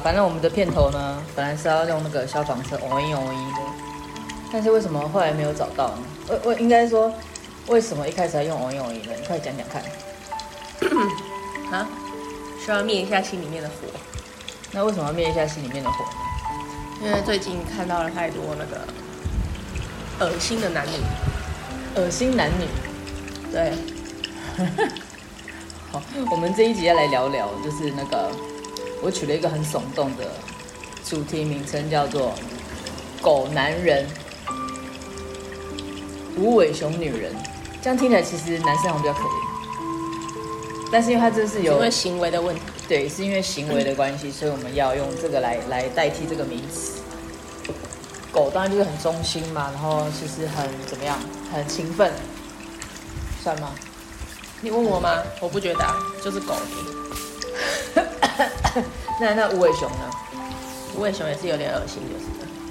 好，反正我们的片头呢，本来是要用那个消防车，嗡一嗡一的，但是为什么后来没有找到呢？我我应该说，为什么一开始要用嗡一嗡一呢？你快讲讲看。啊？需要灭一下心里面的火。那为什么要灭一下心里面的火呢？因为最近看到了太多那个恶心的男女，恶心男女，对。好，我们这一集要来聊聊，就是那个我取了一个很耸动的主题名称，叫做“狗男人”、“无尾熊女人”。这样听起来其实男生好像比较可怜，但是因为他这是有因为行为的问题。对，是因为行为的关系，所以我们要用这个来来代替这个名词。狗当然就是很忠心嘛，然后其实很怎么样，很勤奋，算吗？你问我吗？我不觉得啊，就是狗。那那无尾熊呢？无尾熊也是有点恶心，就是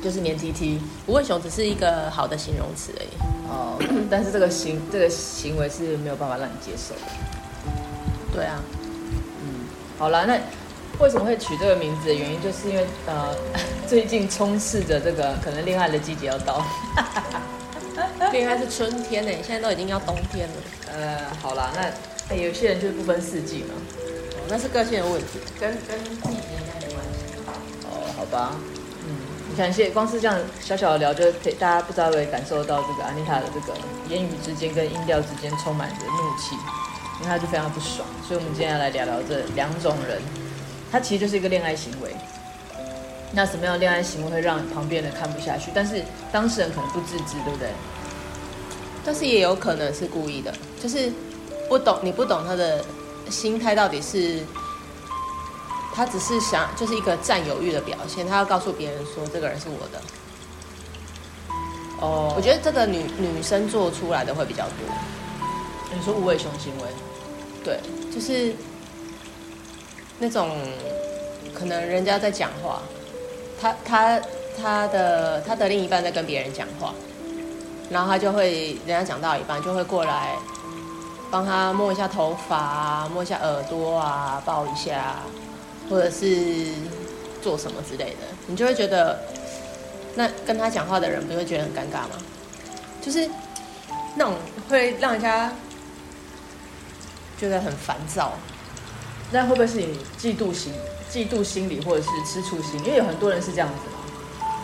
就是黏 T T。无尾熊只是一个好的形容词而已。哦，但是这个行这个行为是没有办法让你接受的。对啊。嗯好了，那为什么会取这个名字的原因，就是因为呃，最近充斥着这个可能恋爱的季节要到，恋爱是春天呢，现在都已经要冬天了。呃，好了，那、欸、有些人就是不分四季嘛，哦，那是个性的问题，跟跟季节应该没关系。哦，好吧，嗯，你看，现光是这样小小的聊，就可以大家不知道会感受到这个安妮塔的这个言语之间跟音调之间充满着怒气。因为他就非常不爽，所以我们今天要来聊聊这两种人，他其实就是一个恋爱行为。那什么样的恋爱行为会让旁边人看不下去？但是当事人可能不自知，对不对？但是也有可能是故意的，就是不懂，你不懂他的心态到底是，他只是想就是一个占有欲的表现，他要告诉别人说这个人是我的。哦，我觉得这个女女生做出来的会比较多。你说无尾熊行为？对，就是那种可能人家在讲话，他他他的他的另一半在跟别人讲话，然后他就会人家讲到一半就会过来帮他摸一下头发啊，摸一下耳朵啊，抱一下，或者是做什么之类的，你就会觉得那跟他讲话的人不会觉得很尴尬吗？就是那种会让人家。觉得很烦躁，那会不会是你嫉妒心、嫉妒心理，或者是吃醋心？因为有很多人是这样子嘛。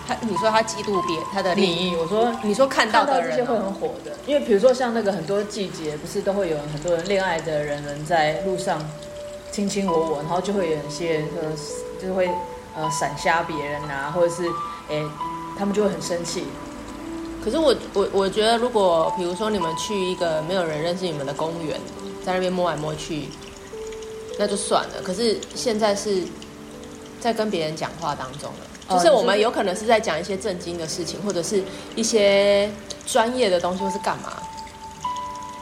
他你说他嫉妒别他的利益，我说你说看到的人这些会很火的，因为比如说像那个很多季节，不是都会有很多人恋爱的人们在路上卿卿我我，然后就会有一些呃，就是会呃闪瞎别人啊，或者是哎，他们就会很生气。可是我我我觉得，如果比如说你们去一个没有人认识你们的公园。在那边摸来摸去，那就算了。可是现在是在跟别人讲话当中了，哦、就是我们有可能是在讲一些震惊的事情，或者是一些专业的东西，或是干嘛。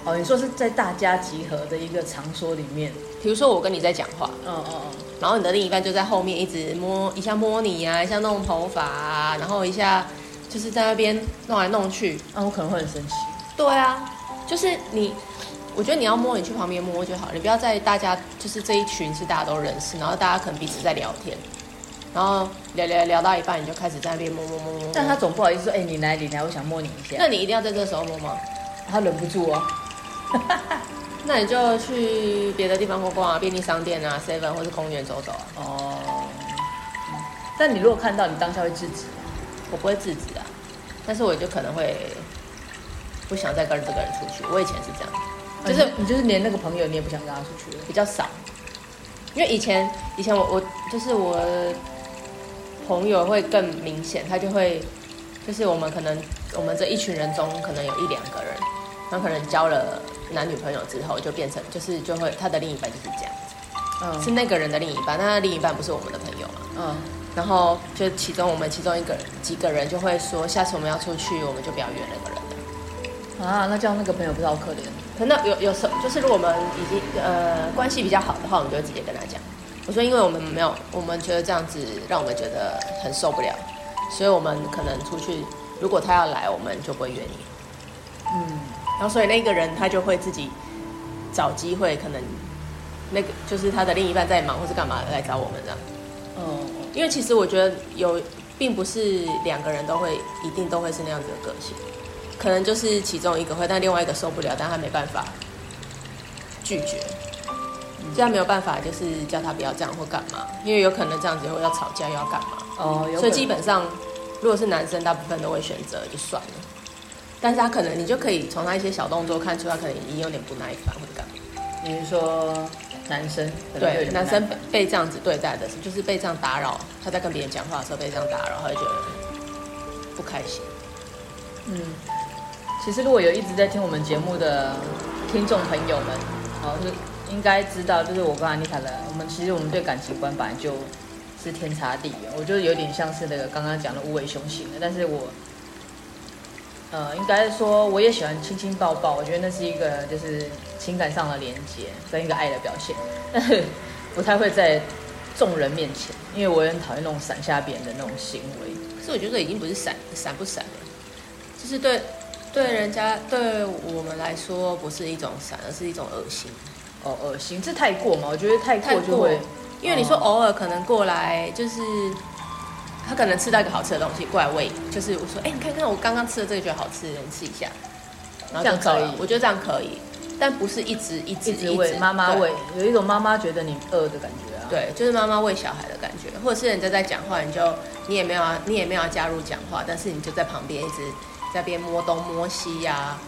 哦，你说是在大家集合的一个场所里面，比如说我跟你在讲话，嗯嗯嗯，然后你的另一半就在后面一直摸一下摸你啊，一下弄头发啊，然后一下就是在那边弄来弄去，那、啊、我可能会很生气。对啊，就是你。我觉得你要摸，你去旁边摸就好，你不要在大家就是这一群是大家都认识，然后大家可能彼此在聊天，然后聊聊聊到一半，你就开始在那边摸摸摸摸。但他总不好意思说，哎、欸，你来，你来，我想摸你一下。那你一定要在这个时候摸吗？他忍不住哦。那你就去别的地方逛逛啊，便利商店啊，seven 或是公园走走啊。哦。但你如果看到，你当下会制止？我不会制止啊，但是我就可能会不想再跟这个人出去。我以前是这样。就是你，就是连那个朋友你也不想跟他出去了，比较少。因为以前以前我我就是我朋友会更明显，他就会就是我们可能我们这一群人中可能有一两个人，他可能交了男女朋友之后就变成就是就会他的另一半就是这样子，嗯，是那个人的另一半，那他另一半不是我们的朋友嘛，嗯，然后就其中我们其中一个人几个人就会说，下次我们要出去，我们就不要约那个人了。啊，那这样那个朋友不知道可怜？可能有有时候就是如果我们已经呃关系比较好的话，我们就会直接跟他讲。我说，因为我们没有，我们觉得这样子让我们觉得很受不了。所以我们可能出去，如果他要来，我们就不会约你。嗯，然后所以那个人他就会自己找机会，可能那个就是他的另一半在忙或是干嘛来找我们这样。嗯，因为其实我觉得有，并不是两个人都会一定都会是那样子的个性，可能就是其中一个会，但另外一个受不了，但他没办法拒绝。这样没有办法，就是叫他不要这样或干嘛，因为有可能这样子会要吵架，又要干嘛。哦，所以基本上，如果是男生，大部分都会选择就算了。但是他可能，你就可以从他一些小动作看出他可能已经有点不耐烦或者干嘛。你是说男生？对，男生被这样子对待的，就是被这样打扰，他在跟别人讲话的时候被这样打扰，他会觉得不开心。嗯，其实如果有一直在听我们节目的听众朋友们，哦，是。应该知道，就是我跟安妮卡的，我们其实我们对感情观本来就是天差地远。我觉得有点像是那个刚刚讲的无尾熊型的，但是我，呃，应该说我也喜欢亲亲抱抱，我觉得那是一个就是情感上的连接跟一个爱的表现，但是不太会在众人面前，因为我也很讨厌那种闪瞎别人的那种行为。可是我觉得已经不是闪闪不闪了，就是对对人家对我们来说不是一种闪，而是一种恶心。哦，恶心，这太过嘛？我觉得太过就会，因为你说偶尔可能过来，就是他可能吃到一个好吃的东西过来喂，就是我说，哎，你看看我刚刚吃的这个觉得好吃，你吃一下，然后这样可以，我觉得这样可以，但不是一直一直一直喂，妈妈喂，有一种妈妈觉得你饿的感觉啊，对，就是妈妈喂小孩的感觉，或者是人家在讲话，你就你也没有要，你也没有要加入讲话，但是你就在旁边一直在边摸东摸西呀、啊。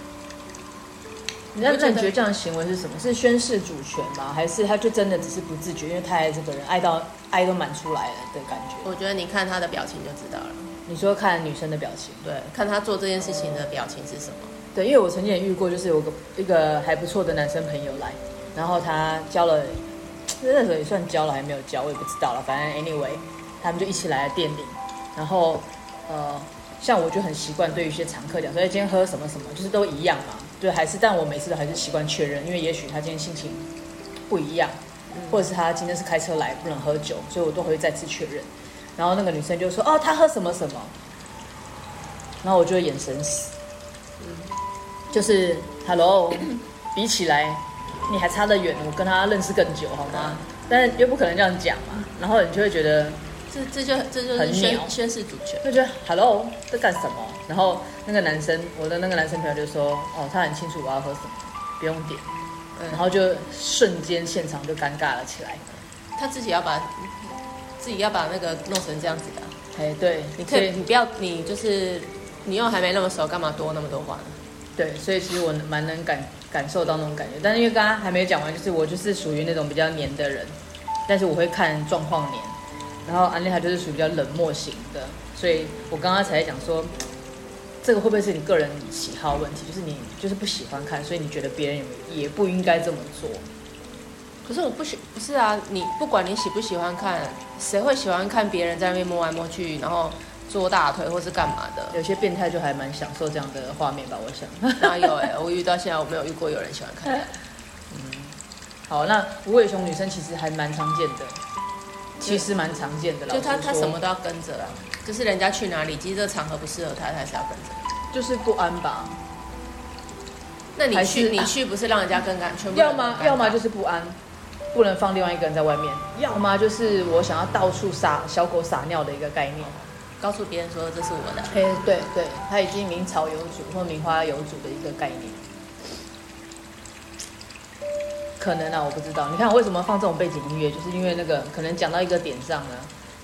你那你觉得这样的行为是什么？是宣示主权吗？还是他就真的只是不自觉，因为太爱这个人，爱到爱都满出来了的感觉？我觉得你看他的表情就知道了。你说看女生的表情，对，看他做这件事情的表情是什么？对，因为我曾经也遇过，就是有个一个还不错的男生朋友来，然后他交了，那时候也算交了，还没有交，我也不知道了。反正 anyway，他们就一起来了店里，然后呃，像我就很习惯对于一些常客讲，所以今天喝什么什么，就是都一样嘛。对，还是，但我每次都还是习惯确认，因为也许他今天心情不一样，或者是他今天是开车来不能喝酒，所以我都会再次确认。然后那个女生就说：“哦，他喝什么什么。”然后我就会眼神死，就是 “hello”，比起来你还差得远，我跟他认识更久，好吗？但是又不可能这样讲嘛，然后你就会觉得。这这就这就是宣宣示主权，就觉得 Hello 在干什么？然后那个男生，我的那个男生朋友就说：“哦，他很清楚我要喝什么，不用点。嗯”然后就瞬间现场就尴尬了起来。他自己要把自己要把那个弄成这样子的。哎，对，你可以，你不要，你就是你又还没那么熟，干嘛多那么多话呢？对，所以其实我蛮能感感受到那种感觉，但是因为刚刚还没讲完，就是我就是属于那种比较黏的人，但是我会看状况黏。然后安利他就是属于比较冷漠型的，所以我刚刚才在讲说，这个会不会是你个人喜好问题？就是你就是不喜欢看，所以你觉得别人也不应该这么做。可是我不喜不是啊，你不管你喜不喜欢看，谁会喜欢看别人在那边摸来摸去，然后坐大腿或是干嘛的？有些变态就还蛮享受这样的画面吧，我想。哪有哎、欸，我遇到现在我没有遇过有人喜欢看。嗯，好，那无尾熊女生其实还蛮常见的。其实蛮常见的啦，就他他什么都要跟着啦，就是人家去哪里，其实这个场合不适合他，他还是要跟着，就是不安吧？那你去你去不是让人家更安全？要么要么就是不安，不能放另外一个人在外面；要么就是我想要到处撒小狗撒尿的一个概念，告诉别人说这是我的。嘿，对对，他已经名草有主或名花有主的一个概念。可能啊，我不知道。你看我为什么放这种背景音乐，就是因为那个可能讲到一个点上呢，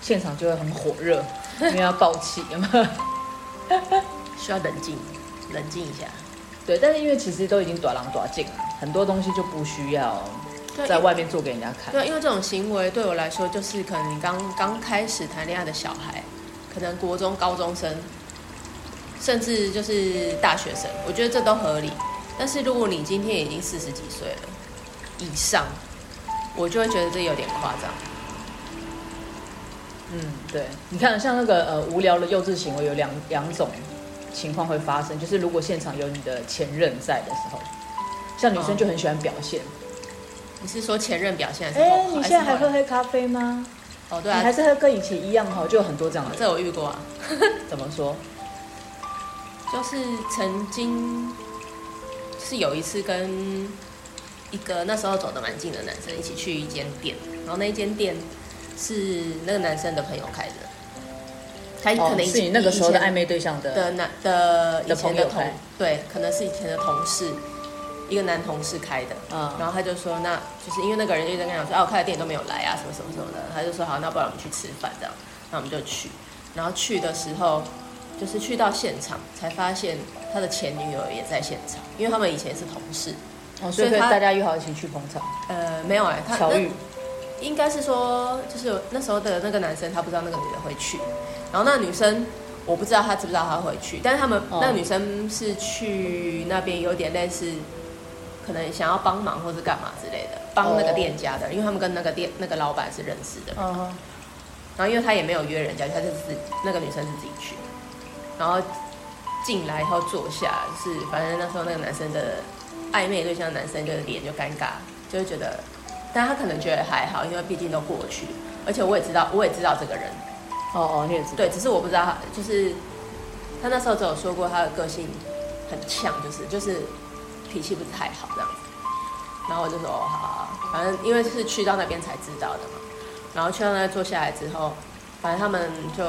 现场就会很火热，因为要爆气，有没有？需要冷静，冷静一下。对，但是因为其实都已经短狼短进了，很多东西就不需要在外面做给人家看。对，因为这种行为对我来说，就是可能你刚刚开始谈恋爱的小孩，可能国中高中生，甚至就是大学生，我觉得这都合理。但是如果你今天已经四十几岁了，以上，我就会觉得这有点夸张。嗯，对，你看，像那个呃无聊的幼稚行为，有两两种情况会发生，就是如果现场有你的前任在的时候，像女生就很喜欢表现。哦、你是说前任表现还是？哎，你现在还喝黑咖啡吗？哦，对啊，还是跟以前一样哈，就有很多这样的。这我遇过啊。怎么说？就是曾经是有一次跟一个那时候走得蛮近的男生一起去一间店，然后那一间店是那个男生的朋友开的。他可能、哦、是你那个时候的暧昧对象的的男的以前的同的对，可能是以前的同事，一个男同事开的。嗯，然后他就说，那就是因为那个人就在跟他讲说，啊，我开的店都没有来啊，什么什么什么的。他就说，好，那不然我们去吃饭这样。那我们就去，然后去的时候，就是去到现场才发现他的前女友也在现场，因为他们以前是同事。哦，所以大家约好一起去捧场。呃，没有哎、欸，他巧遇，应该是说，就是那时候的那个男生，他不知道那个女的会去。然后那个女生，我不知道她知不知道她会去，但是他们、哦、那个女生是去那边有点类似，可能想要帮忙或是干嘛之类的，帮那个店家的，哦、因为他们跟那个店那个老板是认识的。然后因为他也没有约人家，他就是那个女生是自己去，然后进来以后坐下，就是反正那时候那个男生的暧昧对象的男生就是脸就尴尬，就会觉得，但他可能觉得还好，因为毕竟都过去，而且我也知道，我也知道这个人。哦哦，你也知道。对，只是我不知道他，就是他那时候只有说过他的个性很呛，就是就是脾气不是太好这样子。然后我就说哦，好，好，反正因为是去到那边才知道的嘛。然后去到那坐下来之后，反正他们就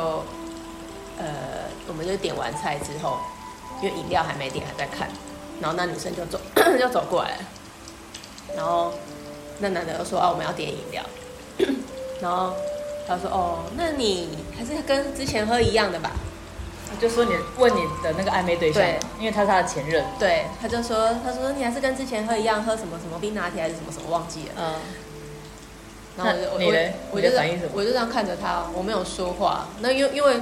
呃，我们就点完菜之后，因为饮料还没点，还在看。然后那女生就走就走过来，然后那男的又说啊，我们要点饮料，然后。他说：“哦，那你还是跟之前喝一样的吧？”就说你问你的那个暧昧对象，对，因为他是他的前任。对，他就说：“他说你还是跟之前喝一样，喝什么什么冰拿铁还是什么什么，忘记了。”嗯。然后我就我？我就反应什么？我就这样看着他，我没有说话。那因为因为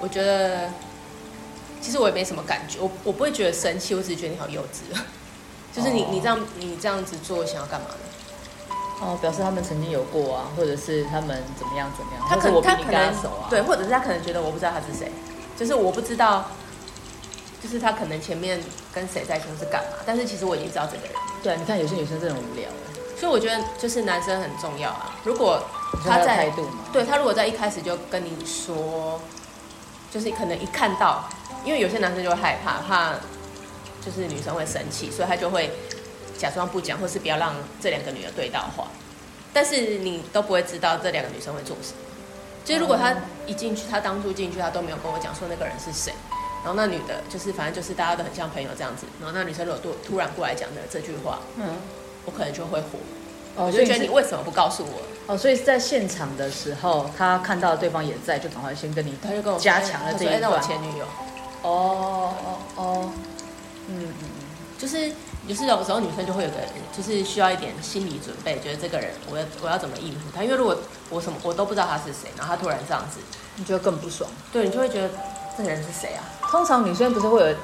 我觉得，其实我也没什么感觉，我我不会觉得生气，我只是觉得你好幼稚。就是你你这样你这样子做，想要干嘛呢？哦，表示他们曾经有过啊，或者是他们怎么样怎么样。他可能他可能对，或者是他可能觉得我不知道他是谁，就是我不知道，就是他可能前面跟谁在一起是干嘛，但是其实我已经知道这个人。对，你看有些女生真的很无聊，所以我觉得就是男生很重要啊。如果他在态度嘛，对他如果在一开始就跟你说，就是可能一看到，因为有些男生就会害怕，怕就是女生会生气，所以他就会。假装不讲，或是不要让这两个女的对到话，但是你都不会知道这两个女生会做什么。就是如果他一进去，他当初进去，他都没有跟我讲说那个人是谁，然后那女的，就是反正就是大家都很像朋友这样子，然后那女生如果突突然过来讲的这句话，嗯，我可能就会火，哦，我就觉得你为什么不告诉我？哦，所以在现场的时候，他看到对方也在，就赶快先跟你，他就跟我加强了这一段。哎，那我前女友。哦哦哦，嗯嗯，就是。就是有时候女生就会有个，就是需要一点心理准备，觉得这个人我要我要怎么应付他？因为如果我什么我都不知道他是谁，然后他突然这样子，你就会更不爽。对，你就会觉得这个人是谁啊？通常女生不是会有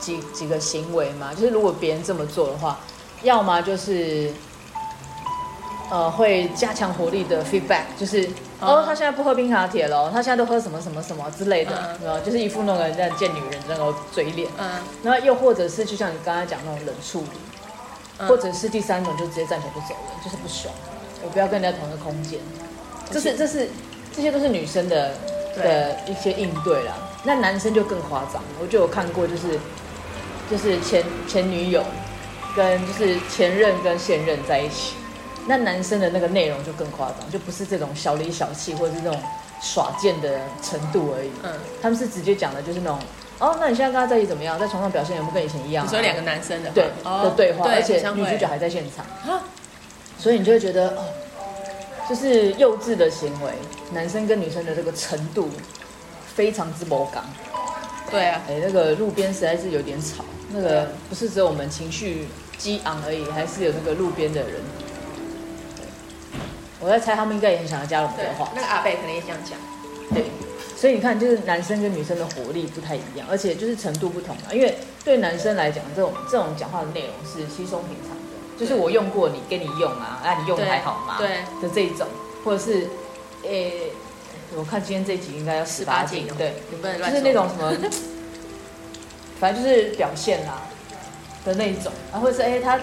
几几个行为吗？就是如果别人这么做的话，要么就是。呃，会加强活力的 feedback，就是、嗯、哦，他现在不喝冰拿铁了，他现在都喝什么什么什么之类的，然后、嗯、就是一副那个人在见女人的那个嘴脸。嗯，然后又或者是就像你刚才讲那种冷处理，嗯、或者是第三种就直接站起来就走了，就是不爽，我不要跟人家同一个空间。这是这是这些都是女生的的一些应对啦。那男生就更夸张，我就有看过，就是就是前前女友跟就是前任跟现任在一起。那男生的那个内容就更夸张，就不是这种小里小气或者是这种耍贱的程度而已。嗯，他们是直接讲的，就是那种哦，那你现在跟他在一起怎么样？在床上表现有没有跟以前一样？你说两个男生的对、哦、的对话，对而且女主角还在现场，哈所以你就会觉得哦，就是幼稚的行为，男生跟女生的这个程度非常之不刚。对啊，哎，那个路边实在是有点吵，那个不是只有我们情绪激昂而已，还是有那个路边的人。我在猜，他们应该也很想要加入我们的话。那个阿贝可能也这样讲。对，所以你看，就是男生跟女生的活力不太一样，而且就是程度不同嘛。因为对男生来讲，这种这种讲话的内容是稀松平常的，就是我用过你，给你用啊，啊，你用的还好吗？对的这一种，或者是，诶、欸，我看今天这一集应该要十八禁，对，你不能乱，就是那种什么，反正就是表现啦的那一种，啊，或者是诶、欸、他。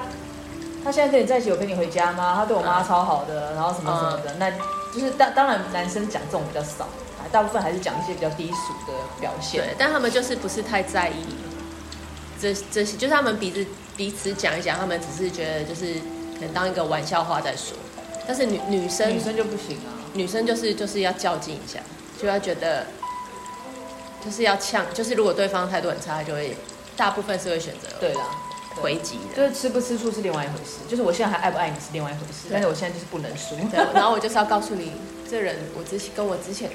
他现在跟你在一起，有陪你回家吗？他对我妈超好的，然后什么什么的，嗯、那就是当当然男生讲这种比较少，大部分还是讲一些比较低俗的表现。对，但他们就是不是太在意这这些，就是他们彼此彼此讲一讲，他们只是觉得就是可能当一个玩笑话在说。但是女女生女生就不行啊，女生就是就是要较劲一下，就要觉得就是要呛，就是如果对方态度很差，就会大部分是会选择对啦。回击的，就是吃不吃醋是另外一回事，就是我现在还爱不爱你是另外一回事，但是我现在就是不能输。然后我就是要告诉你，这人我之前跟我之前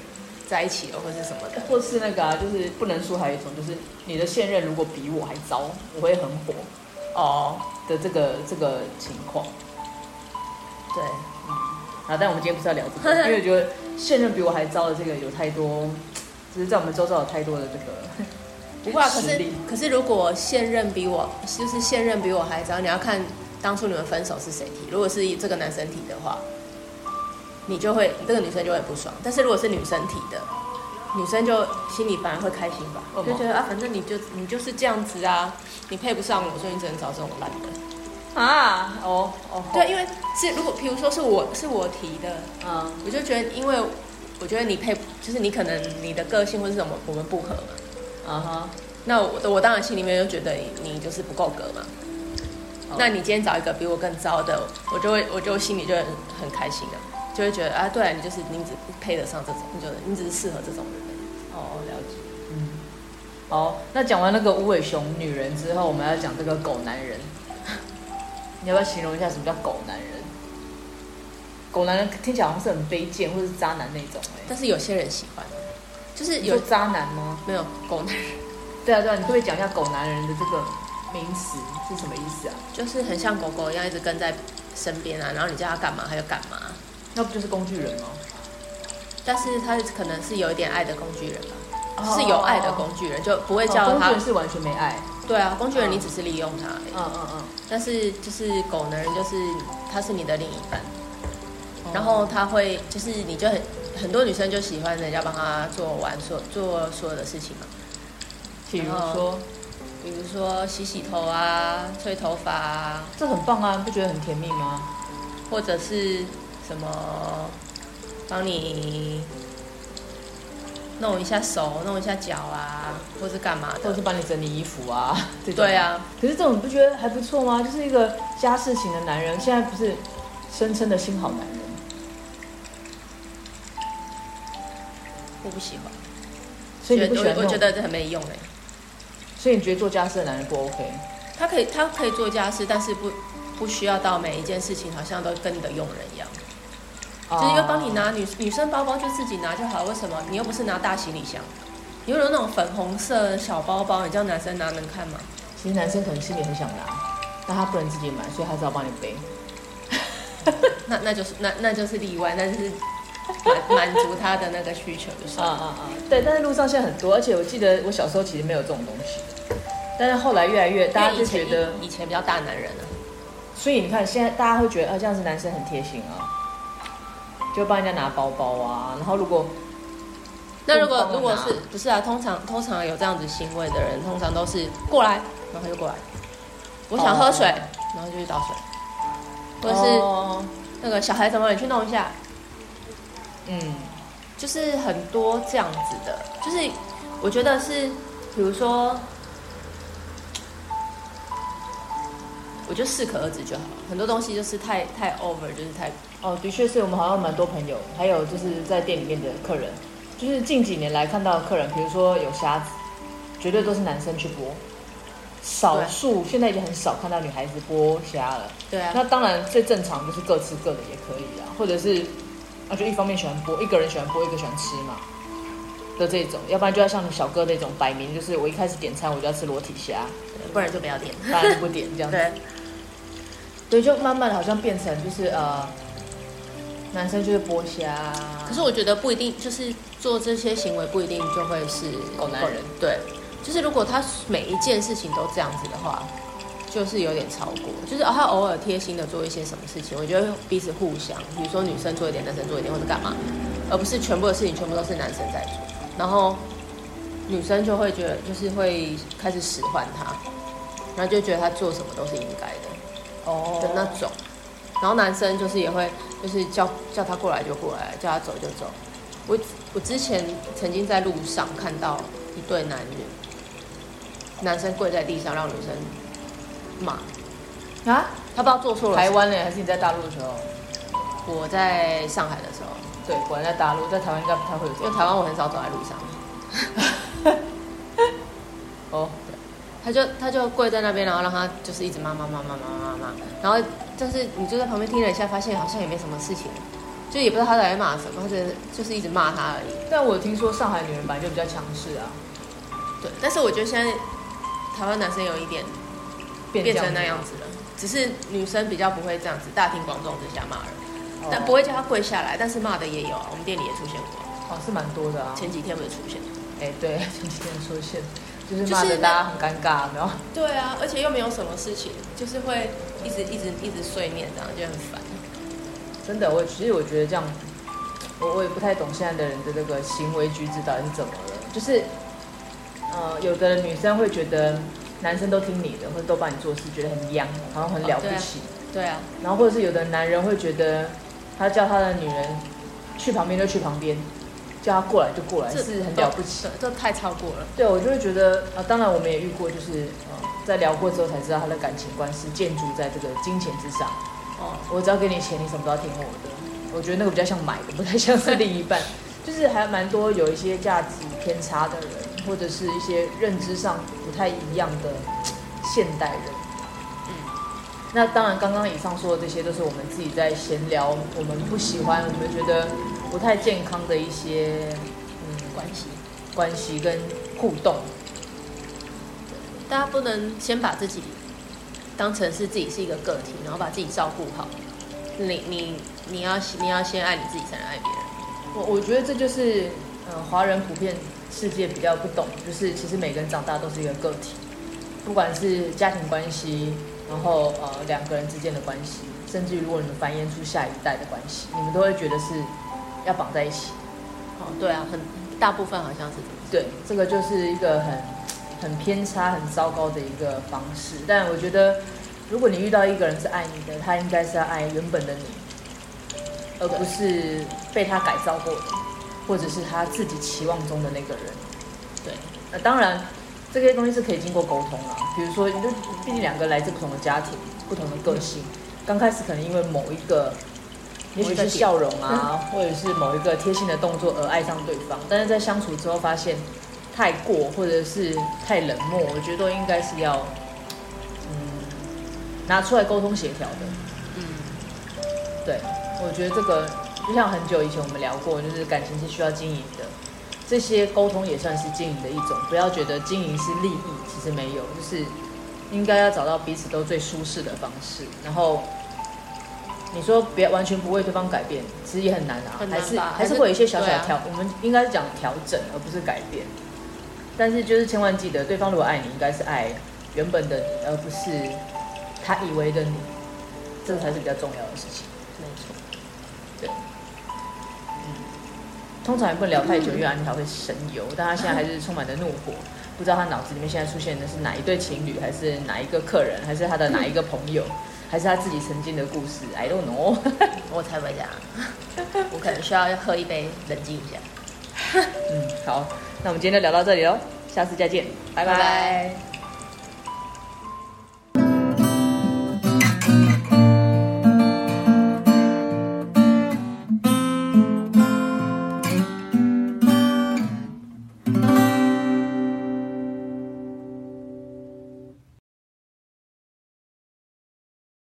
在一起了，或是什么的，或是那个啊，就是不能输。还有一种就是你的现任如果比我还糟，我会很火哦的这个这个情况。对，嗯，好，但我们今天不是要聊这个，因为我觉得现任比我还糟的这个有太多，就是在我们周遭有太多的这个。不会啊，可是可是如果现任比我，就是现任比我还早，你要看当初你们分手是谁提。如果是这个男生提的话，你就会这个女生就会不爽。但是如果是女生提的，女生就心里反而会开心吧，就觉得啊，反正你就你就是这样子啊，你配不上我，所以你只能找这种烂的啊。哦哦，对，因为是如果比如说是我是我提的，嗯，我就觉得因为我觉得你配，就是你可能你的个性或是什么我们不合嘛。啊哈，那我我当然心里面就觉得你就是不够格嘛。Oh. 那你今天找一个比我更糟的，我就会我就心里就很很开心啊，就会觉得啊，对啊，你就是你只配得上这种，你就你只是适合这种人。哦，oh, 了解。嗯。好，那讲完那个无尾熊女人之后，我们要讲这个狗男人。你要不要形容一下什么叫狗男人？狗男人听起来好像是很卑贱或者是渣男那种哎，但是有些人喜欢。就是有渣男吗？没有狗男人。对啊对啊，你可不可以讲一下狗男人的这个名词是什么意思啊？就是很像狗狗一样，一直跟在身边啊，然后你叫他干嘛他就干嘛。那不就是工具人吗？但是他可能是有一点爱的工具人吧，是有爱的工具人，就不会叫他。工具人是完全没爱。对啊，工具人你只是利用他。嗯嗯嗯。但是就是狗男人，就是他是你的另一半，然后他会就是你就很。很多女生就喜欢人家帮她做完所做所有的事情嘛，比如说，比如说洗洗头啊、吹头发啊，这很棒啊，不觉得很甜蜜吗？或者是什么，帮你弄一下手、弄一下脚啊，或是干嘛的，或者是帮你整理衣服啊，对啊。可是这种你不觉得还不错吗？就是一个家事型的男人，现在不是声称的新好男人。我不喜欢，所以你不喜欢我，我觉得这很没用哎。所以你觉得做家事的男人不 OK？他可以，他可以做家事，但是不不需要到每一件事情好像都跟你的佣人一样。Oh. 就是要帮你拿女女生包包就自己拿就好，为什么？你又不是拿大行李箱，你又有那种粉红色的小包包，你叫男生拿能看吗？其实男生可能心里很想拿，但他不能自己买，所以他只好帮你背。那那就是那那就是例外，那就是。满满足他的那个需求就是啊啊啊！对，但是路上现在很多，而且我记得我小时候其实没有这种东西，但是后来越来越大家就觉得以前比较大男人啊，所以你看现在大家会觉得啊，这样子男生很贴心啊，就帮人家拿包包啊，然后如果那如果如果是不是啊？通常通常有这样子行为的人，通常都是过来，然后他就过来，我想喝水，然后就去倒水，或者是那个小孩子们，你去弄一下。嗯，就是很多这样子的，就是我觉得是，比如说，我觉得适可而止就好了。很多东西就是太太 over，就是太哦，的确是我们好像蛮多朋友，还有就是在店里面的客人，就是近几年来看到的客人，比如说有虾子，绝对都是男生去播，少数现在已经很少看到女孩子剥虾了。对啊，那当然最正常就是各吃各的也可以啊，或者是。那就一方面喜欢剥，一个人喜欢剥，一个喜欢吃嘛的这种，要不然就要像你小哥那种摆明就是我一开始点餐我就要吃裸体虾，不然就不要点，不然就不点这样子。对，对，就慢慢的好像变成就是呃，男生就是剥虾。可是我觉得不一定，就是做这些行为不一定就会是狗男人。对，就是如果他每一件事情都这样子的话。就是有点超过，就是他偶尔贴心的做一些什么事情，我觉得彼此互相，比如说女生做一点，男生做一点，或者干嘛，而不是全部的事情全部都是男生在做，然后女生就会觉得就是会开始使唤他，然后就觉得他做什么都是应该的，哦的那种，然后男生就是也会就是叫叫他过来就过来，叫他走就走。我我之前曾经在路上看到一对男女，男生跪在地上让女生骂啊，他不知道做错了。台湾呢？还是你在大陆的时候？我在上海的时候。对，果然在大陆，在台湾应该不太会有。因为台湾我很少走在路上。哦，他就他就跪在那边，然后让他就是一直骂骂骂骂骂骂骂，然后但是你就在旁边听了一下，发现好像也没什么事情，就也不知道他在骂什么，或者就是一直骂他而已。但我听说上海女人本来就比较强势啊。对，但是我觉得现在台湾男生有一点变成那样子了，只是女生比较不会这样子大庭广众之下骂人。但不会叫他跪下来，但是骂的也有啊。我们店里也出现过，哦，是蛮多的啊。前几天不是出现？哎，对，前几天出现，就是骂的大家很尴尬，然后。对啊，而且又没有什么事情，就是会一直一直一直碎念，这样就很烦。真的，我其实我觉得这样，我我也不太懂现在的人的这个行为举止到底是怎么了。就是，呃，有的女生会觉得男生都听你的，或者都帮你做事，觉得很痒，好像很了不起。哦对啊。对啊。然后或者是有的男人会觉得。他叫他的女人去旁边就去旁边，叫他过来就过来，这是很了不起。这太超过了。对，我就会觉得啊，当然我们也遇过，就是呃，在聊过之后才知道他的感情观是建筑在这个金钱之上。哦，我只要给你钱，你什么都要听我的。我觉得那个比较像买的，不太像是另一半。就是还蛮多有一些价值偏差的人，或者是一些认知上不太一样的现代人。嗯那当然，刚刚以上说的这些都是我们自己在闲聊，我们不喜欢，我们觉得不太健康的一些嗯关系、关系跟互动。大家不能先把自己当成是自己是一个个体，然后把自己照顾好。你你你要你要先爱你自己，才能爱别人。我我觉得这就是呃华人普遍世界比较不懂，就是其实每个人长大都是一个个体，不管是家庭关系。然后呃，两个人之间的关系，甚至于如果你们繁衍出下一代的关系，你们都会觉得是要绑在一起。哦，对啊，很大部分好像是。对，这个就是一个很很偏差、很糟糕的一个方式。但我觉得，如果你遇到一个人是爱你的，他应该是要爱原本的你，而不是被他改造过的，或者是他自己期望中的那个人。对，那当然。这些东西是可以经过沟通啊，比如说，你就毕竟两个来自不同的家庭，不同的个性，刚开始可能因为某一个，也许是笑容啊，或者是某一个贴心的动作而爱上对方，但是在相处之后发现太过或者是太冷漠，我觉得都应该是要，嗯，拿出来沟通协调的。嗯，对，我觉得这个就像很久以前我们聊过，就是感情是需要经营的。这些沟通也算是经营的一种，不要觉得经营是利益，其实没有，就是应该要找到彼此都最舒适的方式。然后你说别完全不为对方改变，其实也很难啊，难还是还是会有一些小小的调，啊、我们应该是讲调整，而不是改变。但是就是千万记得，对方如果爱你，应该是爱原本的你，而不是他以为的你，这个才是比较重要的事情。没错，对。通常也不能聊太久，因为安妮塔会神游，但他现在还是充满着怒火，不知道他脑子里面现在出现的是哪一对情侣，还是哪一个客人，还是他的哪一个朋友，还是他自己曾经的故事？I don't know，我才不会这样，我可能需要喝一杯，冷静一下。嗯，好，那我们今天就聊到这里喽，下次再见，拜拜。拜拜。